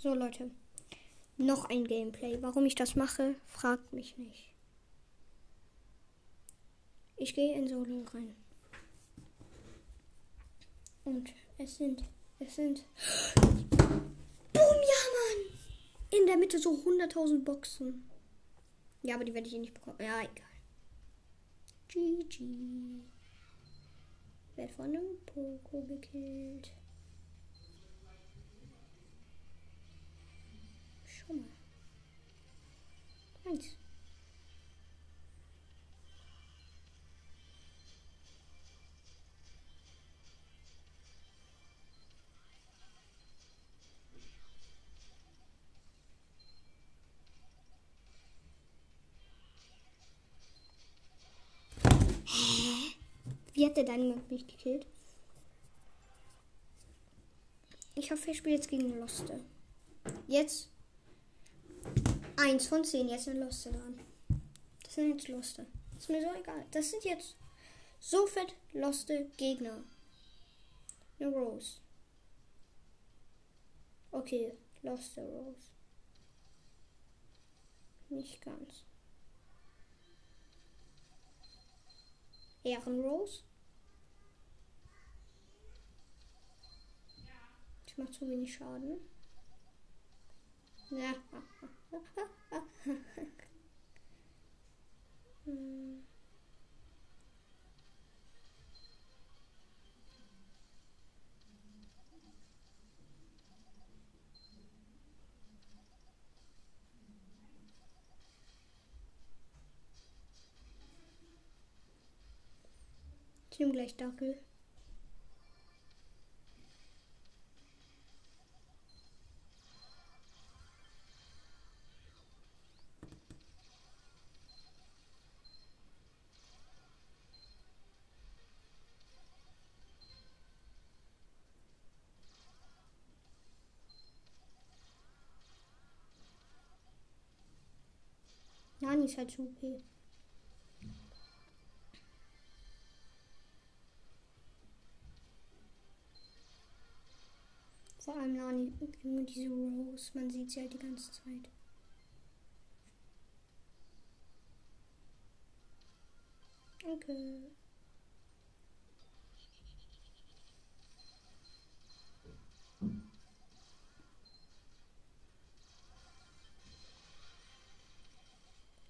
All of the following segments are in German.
So, Leute. Noch ein Gameplay. Warum ich das mache, fragt mich nicht. Ich gehe in Solo rein. Und es sind, es sind. Boom, ja, Mann! In der Mitte so 100.000 Boxen. Ja, aber die werde ich eh nicht bekommen. Ja, egal. GG. Werd von einem Poco gekillt. Schau mal. Eins. Wie hat der Dynamite mich gekillt? Ich hoffe, ich spiele jetzt gegen Loste. Jetzt eins von zehn. Jetzt sind Loste dran. Das sind jetzt Loste. Ist mir so egal. Das sind jetzt so fett Loste Gegner. Eine Rose. Okay, Loste Rose. Nicht ganz. Ehrenrose. macht zu wenig Schaden. Ja. nehme gleich Dackel. Nani ist halt zu OP. Vor allem Nani, nur diese Rose, man sieht sie halt die ganze Zeit. Danke.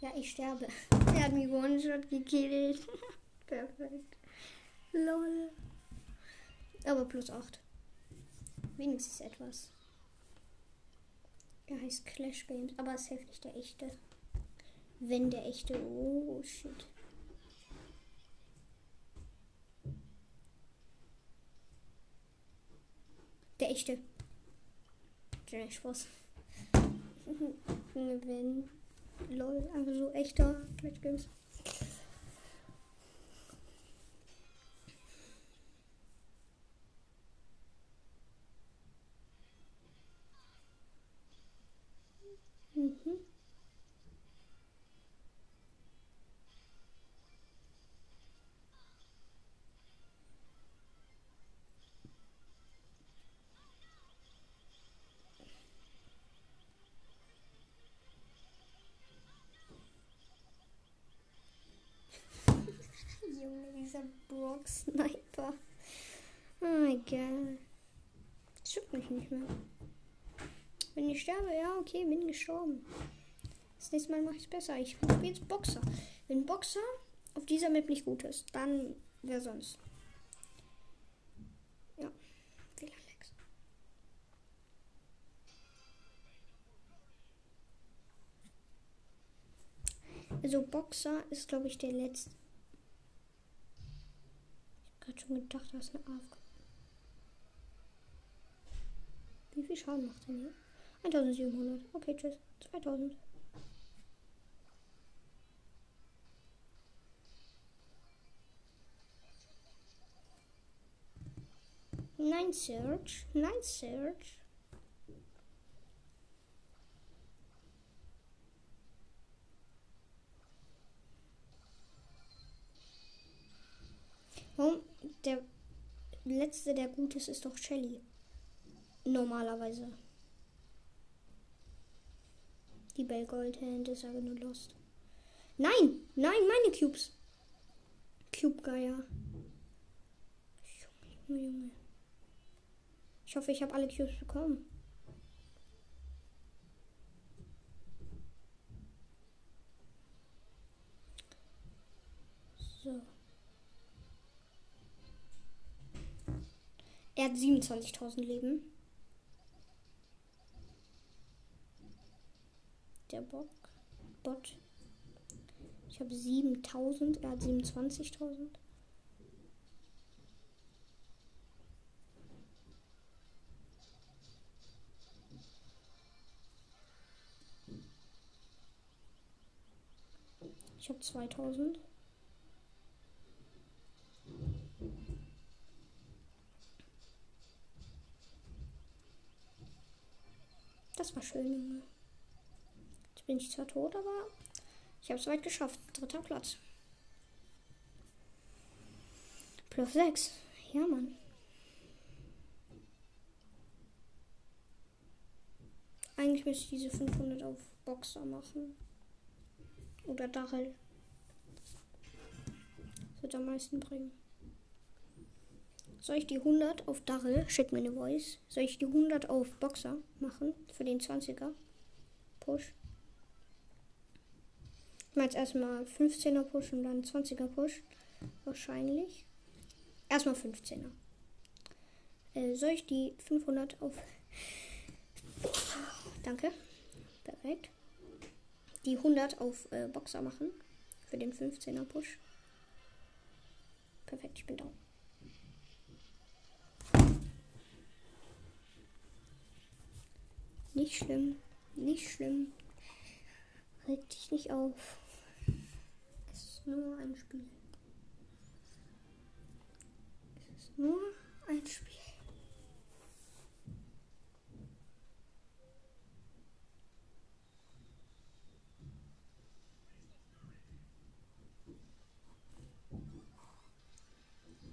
Ja, ich sterbe. Er hat mich One-Shot gekillt. Perfekt. Lol. Aber plus 8. Wenigstens etwas. Er heißt Clash Games, aber es hilft nicht der echte. Wenn der echte. Oh shit. Der echte. Der Spaß. Wenn Lol, einfach so echter Clash Games. Sniper. Oh, egal. Das juckt mich nicht mehr. Wenn ich sterbe, ja, okay, bin gestorben. Das nächste Mal mache ich es besser. Ich spiele jetzt Boxer. Wenn Boxer auf dieser Map nicht gut ist, dann wer sonst? Ja, WLAN Lex. Also Boxer ist, glaube ich, der letzte. Gerade schon gedacht, das ist eine AFK. Wie viel Schaden macht er hier? 1700. Okay, tschüss. 2000. Nein, Search. Nein, Search. Warum? Der letzte, der gut ist, ist doch Shelly. Normalerweise. Die Bell Goldhand ist aber nur lost. Nein, nein, meine Cubes. Cube Geier. Junge, Junge. Ich hoffe, ich habe alle Cubes bekommen. So. Er hat 27.000 Leben. Der Bock. Bot. Ich habe 7000, er hat 27.000. Ich habe 2000. Das war schön, Junge. Jetzt bin ich zwar tot, aber ich habe es weit geschafft. Dritter Platz. Plus 6. Ja, Mann. Eigentlich müsste ich diese 500 auf Boxer machen. Oder Dachel. Das wird am meisten bringen. Soll ich die 100 auf Dachel? Schick mir eine Voice. Soll ich die 100 auf Boxer machen? Für den 20er? Push. Ich meine jetzt erstmal 15er Push und dann 20er Push. Wahrscheinlich. Erstmal 15er. Äh, soll ich die 500 auf. Danke. Perfekt die 100 auf äh, Boxer machen. Für den 15er Push. Perfekt, ich bin down. Nicht schlimm, nicht schlimm. Reg dich nicht auf. Es ist nur ein Spiel. Es ist nur ein Spiel.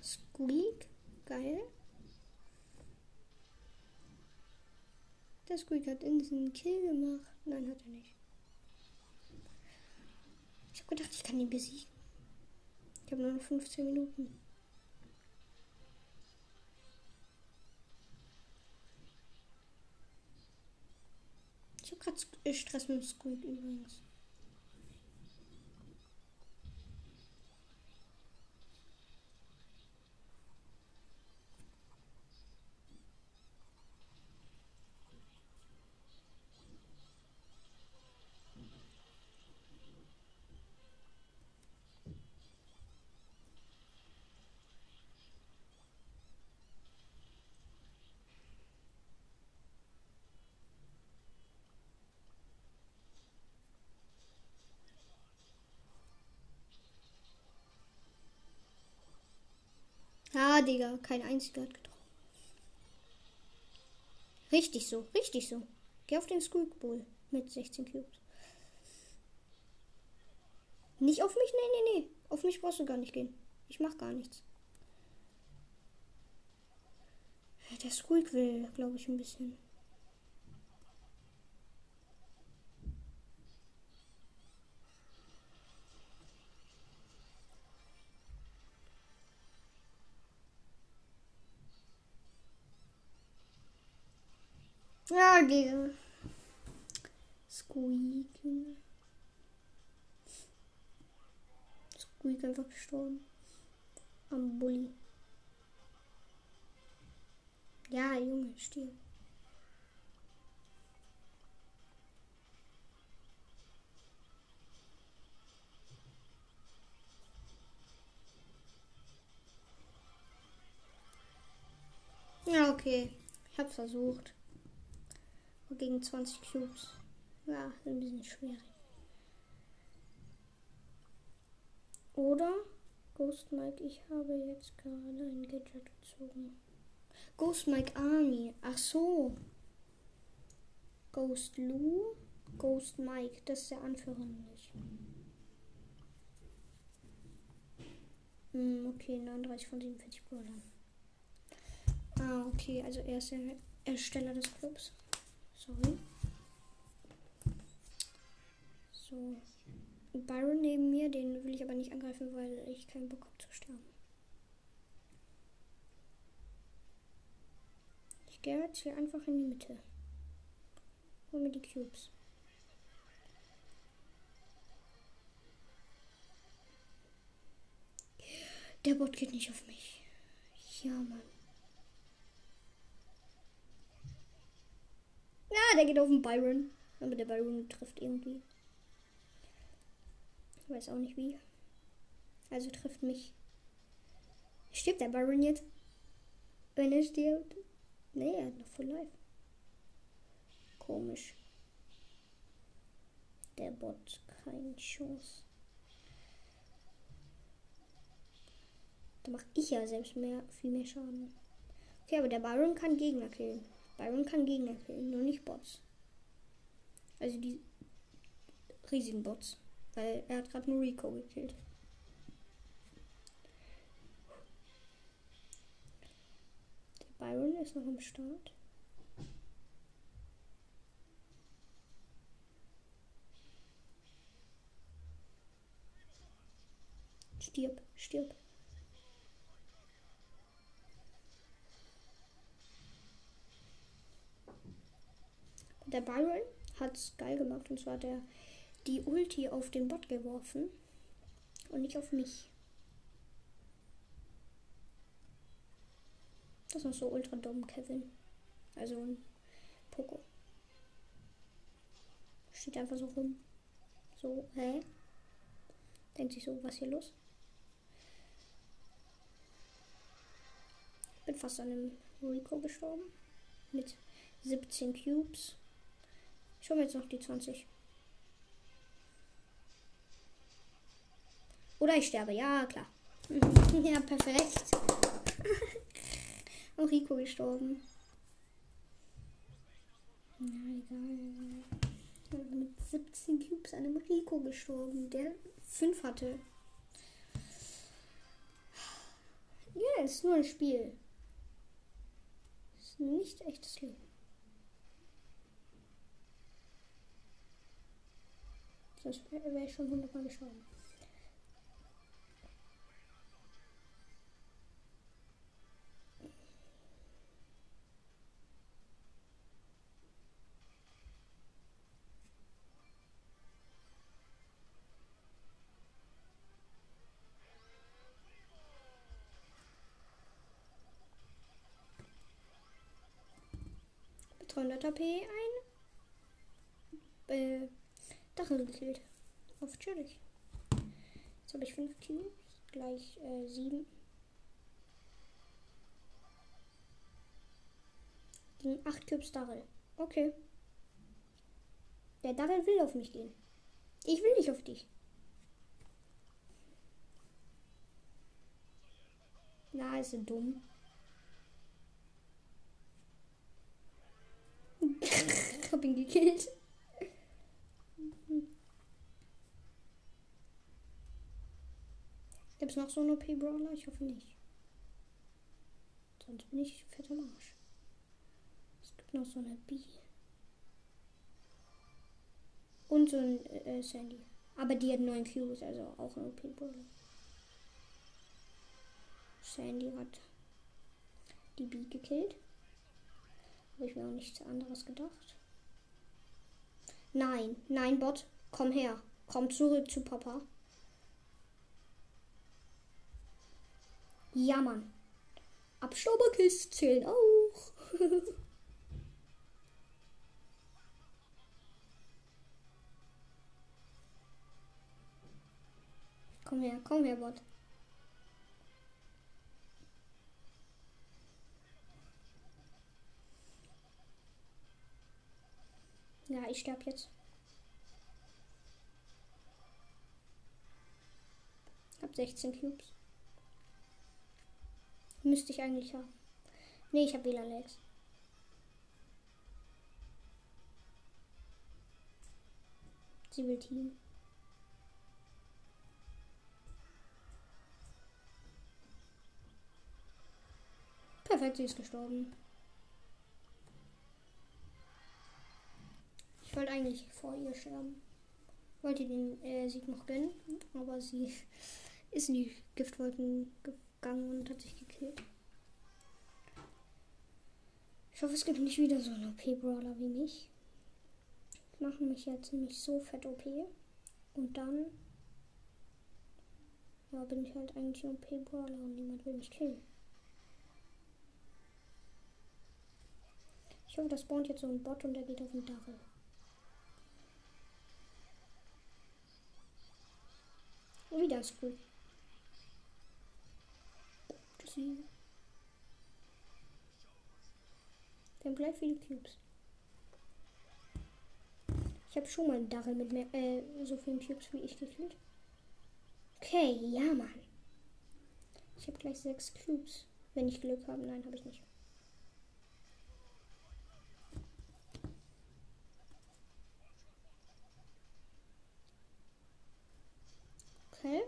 Squeak. Geil. Der Squeak hat einen Kill gemacht. Nein, hat er nicht. Ich habe gedacht, ich kann ihn besiegen. Ich habe nur noch 15 Minuten. Ich habe gerade Stress mit dem Squeak übrigens. Ah, Digga, kein einziger hat getroffen. Richtig so, richtig so. Geh auf den Squeak Bull mit 16 Cubes. Nicht auf mich? Nee, nee, nee. Auf mich brauchst du gar nicht gehen. Ich mach gar nichts. Der Squeak will, glaube ich, ein bisschen. Ja, Digga. Squeak. Squeak einfach gestorben. Am Bulli. Ja, Junge, stirb. Ja, okay. Ich hab's versucht gegen 20 Cubes. Ja, ein bisschen schwierig. Oder Ghost Mike, ich habe jetzt gerade ein Gadget gezogen. Ghost Mike Army. Ach so. Ghost Lou, Ghost Mike, das ist der Anführer nicht. Hm, okay, 39 von 47 Brawlern. Ah, okay, also er ist der Ersteller des Clubs. Sorry. So. Byron neben mir, den will ich aber nicht angreifen, weil ich keinen Bock habe zu sterben. Ich gehe jetzt hier einfach in die Mitte. Hol mir die Cubes. Der Bot geht nicht auf mich. Ja, Mann. Ja, der geht auf den Byron. Aber der Byron trifft irgendwie. Ich weiß auch nicht wie. Also trifft mich. Stirbt der Byron jetzt? Wenn er stirbt? Nee, er hat noch voll live. Komisch. Der Bot, keine Chance. Da mache ich ja selbst mehr, viel mehr Schaden. Okay, aber der Byron kann Gegner killen. Byron kann Gegner killen, nur nicht Bots. Also die riesigen Bots. Weil er hat gerade nur Rico gekillt. Der Byron ist noch am Start. Stirb, stirb. Der Byron hat es geil gemacht und zwar hat er die Ulti auf den Bot geworfen und nicht auf mich. Das ist so ultra dumm, Kevin. Also ein Poco. Steht einfach so rum. So, hä? Denkt sich so, was hier los? Bin fast an einem Rico gestorben. Mit 17 Cubes. Ich hole mir jetzt noch die 20. Oder ich sterbe, ja klar. ja, perfekt. Auch Rico gestorben. Na egal. Mit 17 Cubes einem Rico gestorben, der 5 hatte. Ja, ist nur ein Spiel. Ist nicht echtes Leben. Sonst wäre ich schon hundertmal gestorben. Mit 300 AP ein. Äh, Dachel gekillt. Auf chillig. Jetzt habe ich 5 Cubes, gleich 7. Äh, Gegen 8 Cubes Darrell. Okay. Der Darrell will auf mich gehen. Ich will nicht auf dich. Na, ist er dumm. hab ihn gekillt. Gibt es noch so einen OP-Brawler? Ich hoffe nicht. Sonst bin ich fett am Arsch. Es gibt noch so eine B. Und so ein äh, Sandy. Aber die hat 9 Qs, also auch ein OP-Brawler. Sandy hat die B gekillt. Habe ich mir auch nichts anderes gedacht. Nein, nein, Bot, komm her. Komm zurück zu Papa. Ja, Mann. Abstauberkisten zählen auch. komm her, komm her, Bot. Ja, ich sterb jetzt. Hab 16 Cubes. Müsste ich eigentlich haben. Nee, ich habe WLAN-Lags. Sie will Team. Perfekt, sie ist gestorben. Ich wollte eigentlich vor ihr sterben. wollte den äh, Sieg noch gönnen, aber sie ist in die Giftwolken gegangen und hat sich gekillt. Ich hoffe, es gibt nicht wieder so einen OP-Brawler wie mich. Ich mache mich jetzt nicht so fett OP. Und dann ja, bin ich halt eigentlich OP-Brawler und niemand will mich killen. Ich hoffe, das spawnt jetzt so ein Bot und der geht auf den Dachel. Wieder ist cool. Wir haben gleich viele Cubes. Ich habe schon mal einen Dachel mit mehr, äh, so vielen Cubes wie ich gekillt. Okay, ja, Mann. Ich habe gleich sechs Cubes. Wenn ich Glück habe. Nein, habe ich nicht. Okay.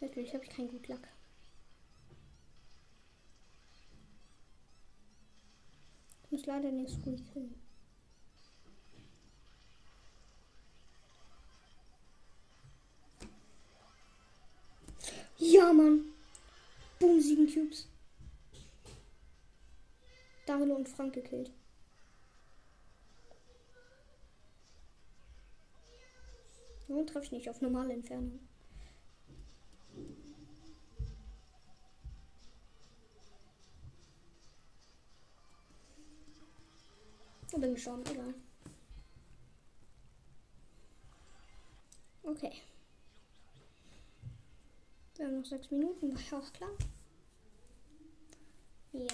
Natürlich habe ich keinen gut Lack. Ich muss leider den Squeak kriegen. Ja, Mann. Boom, sieben Cubes. Daryl und Frank gekillt. Und treffe ich nicht auf normale Entfernung. Ich bin gestorben, egal. Okay. Wir haben noch sechs Minuten, war ja auch klar. Ja.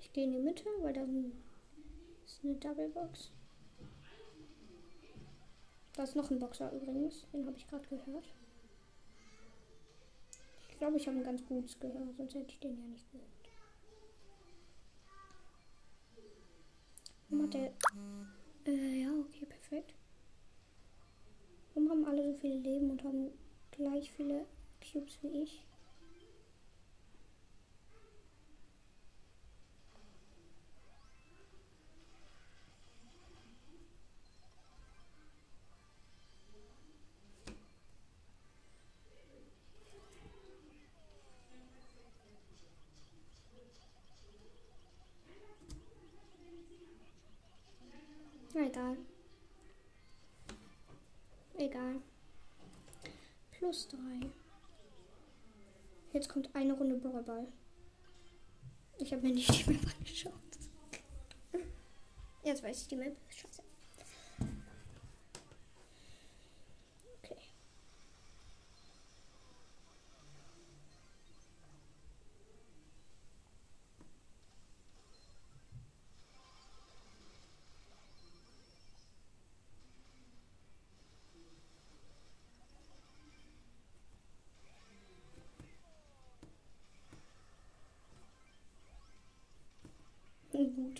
Ich gehe in die Mitte, weil da ist eine Double Box. Da ist noch ein Boxer übrigens. Den habe ich gerade gehört. Ich glaube, ich habe ein ganz gutes Gehör, sonst hätte ich den ja nicht gehört. Warum hat der. Äh, ja, okay, perfekt. Warum haben alle so viele Leben und haben gleich viele Cubes wie ich? Egal. Egal. Plus drei. Jetzt kommt eine Runde Brawlball. Ich habe mir nicht die Map angeschaut. Jetzt weiß ich die Map. Scheiße.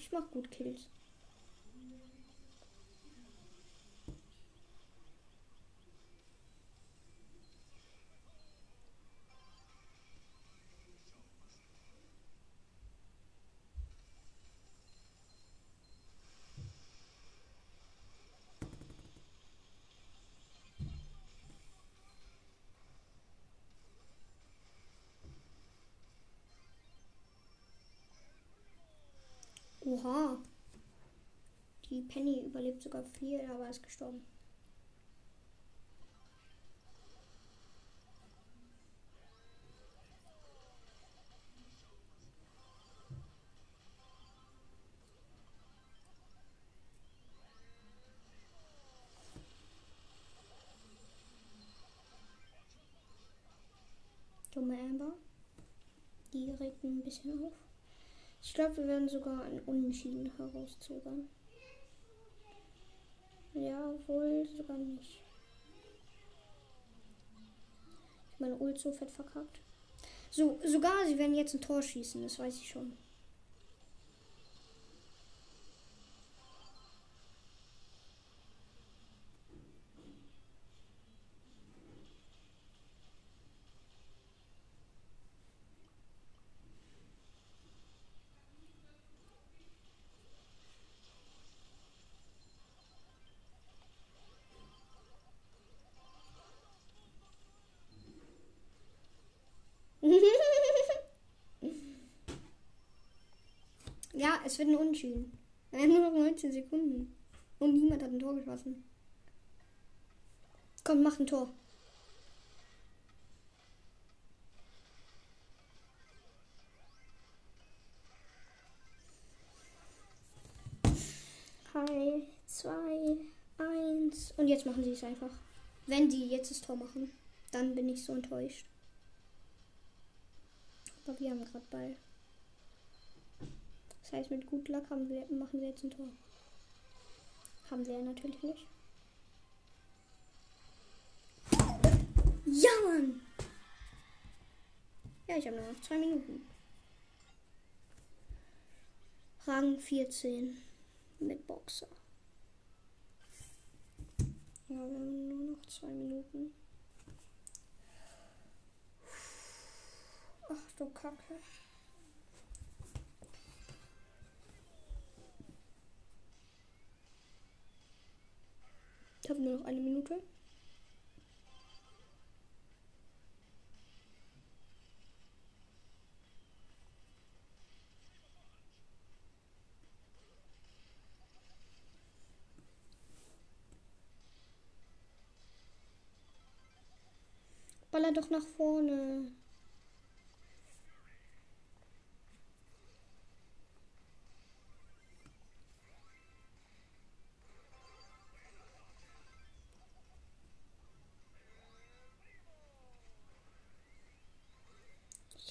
Ich mach gut Kills. Überlebt sogar viel, aber ist gestorben. Dumme Amber. Die regt ein bisschen auf. Ich glaube, wir werden sogar ein Unentschieden herauszögern. Ja, wohl sogar nicht. Ich meine Ult so fett verkackt. So, sogar sie werden jetzt ein Tor schießen, das weiß ich schon. Ja, es wird ein Unentschieden. Wir haben nur noch 19 Sekunden. Und niemand hat ein Tor geschossen. Komm, mach ein Tor. Drei, zwei, eins. Und jetzt machen sie es einfach. Wenn sie jetzt das Tor machen, dann bin ich so enttäuscht. Aber wir haben gerade Ball. Heißt, mit gut Luck haben wir, machen wir jetzt ein Tor. Haben wir natürlich nicht. Ja, Mann! Ja, ich habe nur noch zwei Minuten. Rang 14 mit Boxer. Ja, wir haben nur noch zwei Minuten. Ach du Kacke. Nur noch eine Minute. Baller doch nach vorne.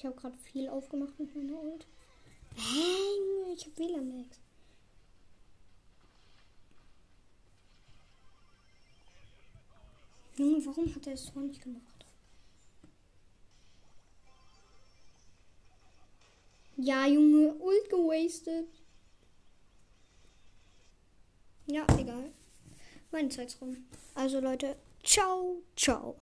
Ich habe gerade viel aufgemacht mit meiner Ult. Hey, ich habe WLAN-Lags. Junge, warum hat er es so nicht gemacht? Ja, Junge, Ult gewastet. Ja, egal. Meine Zeit rum. Also Leute, ciao, ciao.